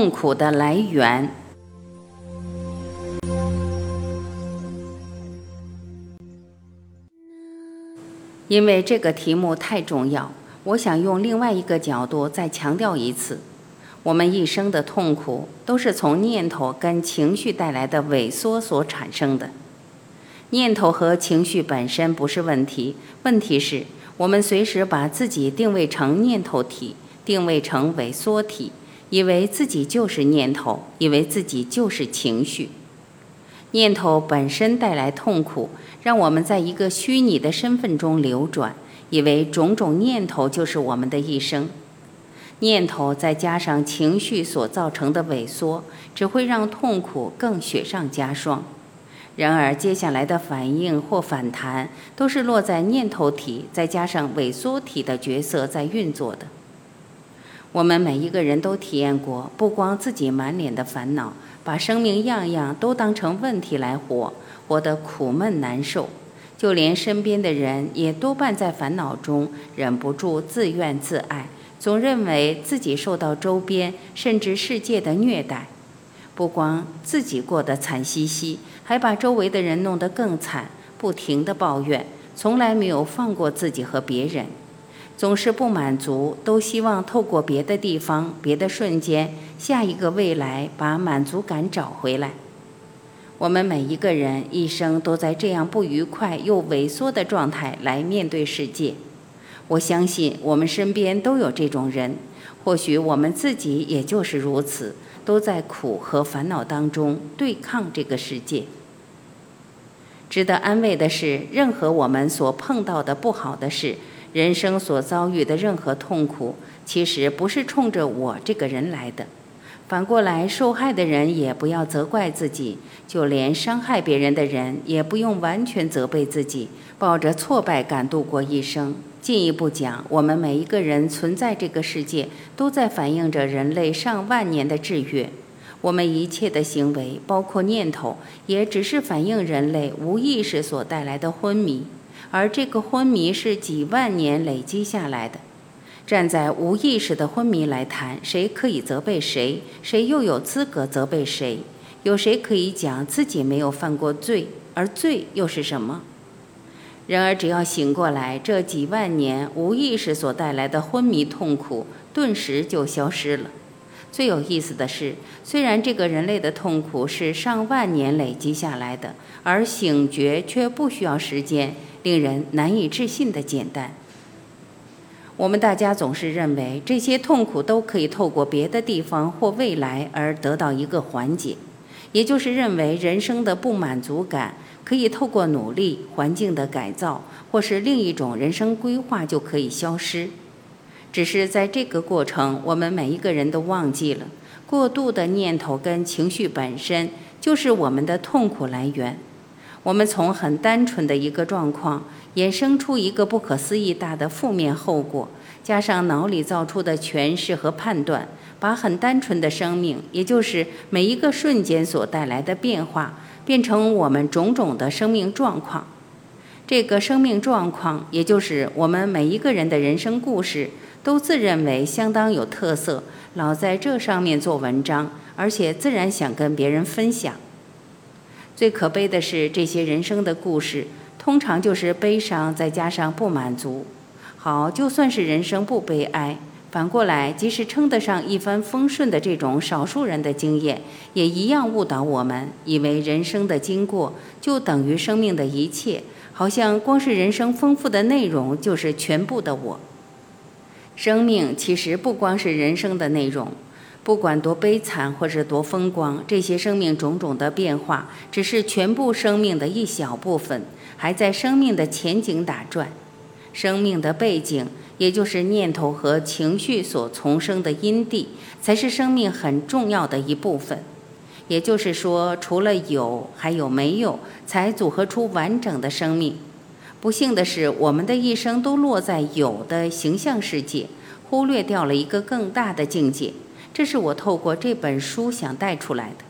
痛苦的来源。因为这个题目太重要，我想用另外一个角度再强调一次：我们一生的痛苦都是从念头跟情绪带来的萎缩所产生的。念头和情绪本身不是问题，问题是我们随时把自己定位成念头体，定位成萎缩体，以为自己就是念头，以为自己就是情绪。念头本身带来痛苦，让我们在一个虚拟的身份中流转，以为种种念头就是我们的一生。念头再加上情绪所造成的萎缩，只会让痛苦更雪上加霜。然而，接下来的反应或反弹，都是落在念头体再加上萎缩体的角色在运作的。我们每一个人都体验过，不光自己满脸的烦恼，把生命样样都当成问题来活，活得苦闷难受，就连身边的人也多半在烦恼中忍不住自怨自艾，总认为自己受到周边甚至世界的虐待。不光自己过得惨兮兮，还把周围的人弄得更惨，不停地抱怨，从来没有放过自己和别人，总是不满足，都希望透过别的地方、别的瞬间、下一个未来，把满足感找回来。我们每一个人一生都在这样不愉快又萎缩的状态来面对世界。我相信我们身边都有这种人，或许我们自己也就是如此。都在苦和烦恼当中对抗这个世界。值得安慰的是，任何我们所碰到的不好的事，人生所遭遇的任何痛苦，其实不是冲着我这个人来的。反过来，受害的人也不要责怪自己，就连伤害别人的人也不用完全责备自己，抱着挫败感度过一生。进一步讲，我们每一个人存在这个世界，都在反映着人类上万年的制约。我们一切的行为，包括念头，也只是反映人类无意识所带来的昏迷，而这个昏迷是几万年累积下来的。站在无意识的昏迷来谈，谁可以责备谁？谁又有资格责备谁？有谁可以讲自己没有犯过罪？而罪又是什么？然而，只要醒过来，这几万年无意识所带来的昏迷痛苦，顿时就消失了。最有意思的是，虽然这个人类的痛苦是上万年累积下来的，而醒觉却不需要时间，令人难以置信的简单。我们大家总是认为这些痛苦都可以透过别的地方或未来而得到一个缓解，也就是认为人生的不满足感可以透过努力、环境的改造或是另一种人生规划就可以消失。只是在这个过程，我们每一个人都忘记了，过度的念头跟情绪本身就是我们的痛苦来源。我们从很单纯的一个状况。衍生出一个不可思议大的负面后果，加上脑里造出的诠释和判断，把很单纯的生命，也就是每一个瞬间所带来的变化，变成我们种种的生命状况。这个生命状况，也就是我们每一个人的人生故事，都自认为相当有特色，老在这上面做文章，而且自然想跟别人分享。最可悲的是，这些人生的故事。通常就是悲伤，再加上不满足。好，就算是人生不悲哀，反过来，即使称得上一帆风顺的这种少数人的经验，也一样误导我们，以为人生的经过就等于生命的一切，好像光是人生丰富的内容就是全部的我。生命其实不光是人生的内容。不管多悲惨或是多风光，这些生命种种的变化，只是全部生命的一小部分，还在生命的前景打转。生命的背景，也就是念头和情绪所从生的因地，才是生命很重要的一部分。也就是说，除了有，还有没有，才组合出完整的生命。不幸的是，我们的一生都落在有的形象世界，忽略掉了一个更大的境界。这是我透过这本书想带出来的，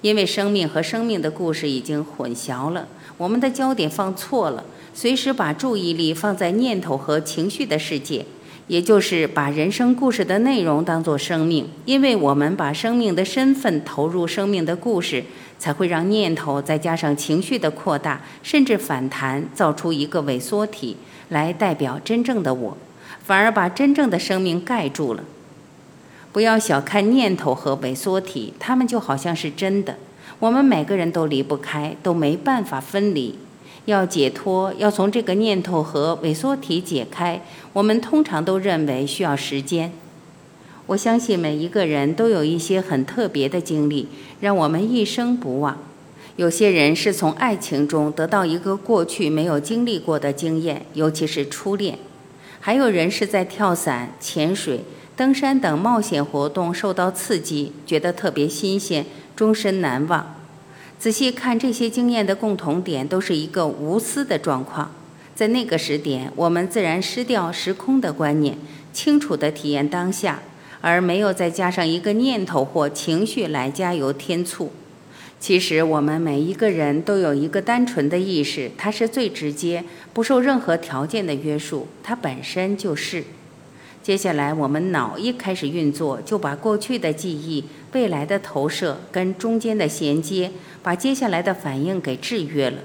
因为生命和生命的故事已经混淆了，我们的焦点放错了，随时把注意力放在念头和情绪的世界，也就是把人生故事的内容当作生命，因为我们把生命的身份投入生命的故事，才会让念头再加上情绪的扩大，甚至反弹，造出一个萎缩体来代表真正的我，反而把真正的生命盖住了。不要小看念头和萎缩体，它们就好像是真的，我们每个人都离不开，都没办法分离。要解脱，要从这个念头和萎缩体解开，我们通常都认为需要时间。我相信每一个人都有一些很特别的经历，让我们一生不忘。有些人是从爱情中得到一个过去没有经历过的经验，尤其是初恋；还有人是在跳伞、潜水、登山等冒险活动受到刺激，觉得特别新鲜，终身难忘。仔细看这些经验的共同点，都是一个无私的状况。在那个时点，我们自然失掉时空的观念，清楚地体验当下，而没有再加上一个念头或情绪来加油添醋。其实，我们每一个人都有一个单纯的意识，它是最直接，不受任何条件的约束，它本身就是。接下来，我们脑一开始运作，就把过去的记忆、未来的投射跟中间的衔接，把接下来的反应给制约了。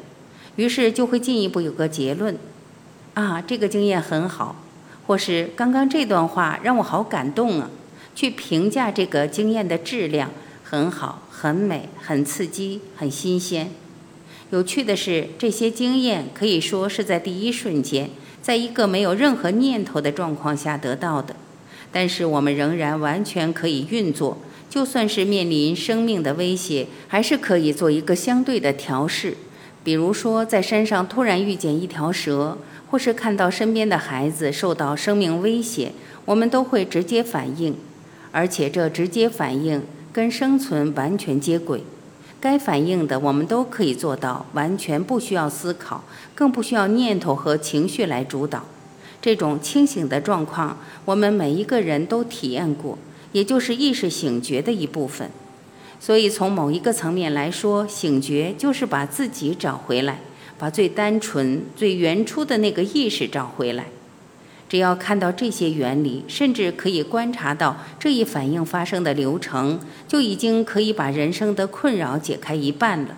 于是就会进一步有个结论：啊，这个经验很好，或是刚刚这段话让我好感动啊。去评价这个经验的质量很好、很美、很刺激、很新鲜。有趣的是，这些经验可以说是在第一瞬间。在一个没有任何念头的状况下得到的，但是我们仍然完全可以运作，就算是面临生命的威胁，还是可以做一个相对的调试。比如说，在山上突然遇见一条蛇，或是看到身边的孩子受到生命威胁，我们都会直接反应，而且这直接反应跟生存完全接轨。该反应的，我们都可以做到，完全不需要思考，更不需要念头和情绪来主导。这种清醒的状况，我们每一个人都体验过，也就是意识醒觉的一部分。所以，从某一个层面来说，醒觉就是把自己找回来，把最单纯、最原初的那个意识找回来。只要看到这些原理，甚至可以观察到这一反应发生的流程，就已经可以把人生的困扰解开一半了。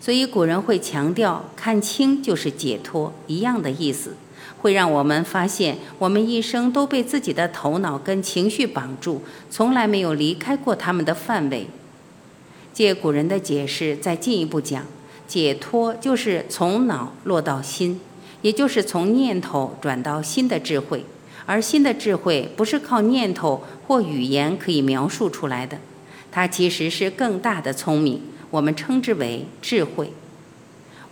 所以古人会强调“看清就是解脱”一样的意思，会让我们发现我们一生都被自己的头脑跟情绪绑住，从来没有离开过他们的范围。借古人的解释，再进一步讲，解脱就是从脑落到心。也就是从念头转到心的智慧，而心的智慧不是靠念头或语言可以描述出来的，它其实是更大的聪明，我们称之为智慧。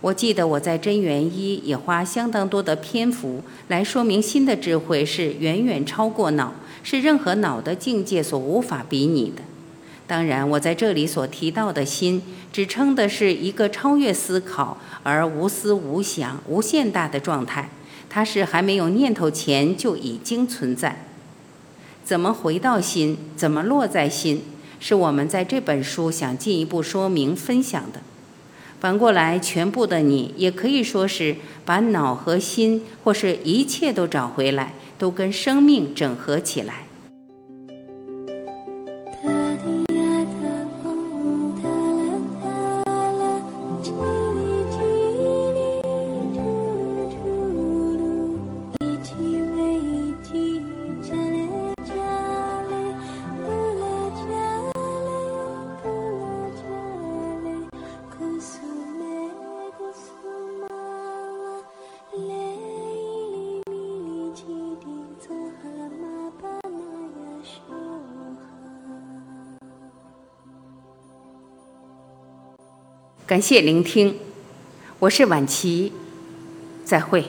我记得我在真元一也花相当多的篇幅来说明，心的智慧是远远超过脑，是任何脑的境界所无法比拟的。当然，我在这里所提到的心，指称的是一个超越思考而无思无想、无限大的状态。它是还没有念头前就已经存在。怎么回到心？怎么落在心？是我们在这本书想进一步说明、分享的。反过来，全部的你也可以说是把脑和心，或是一切都找回来，都跟生命整合起来。感谢聆听，我是晚琪，再会。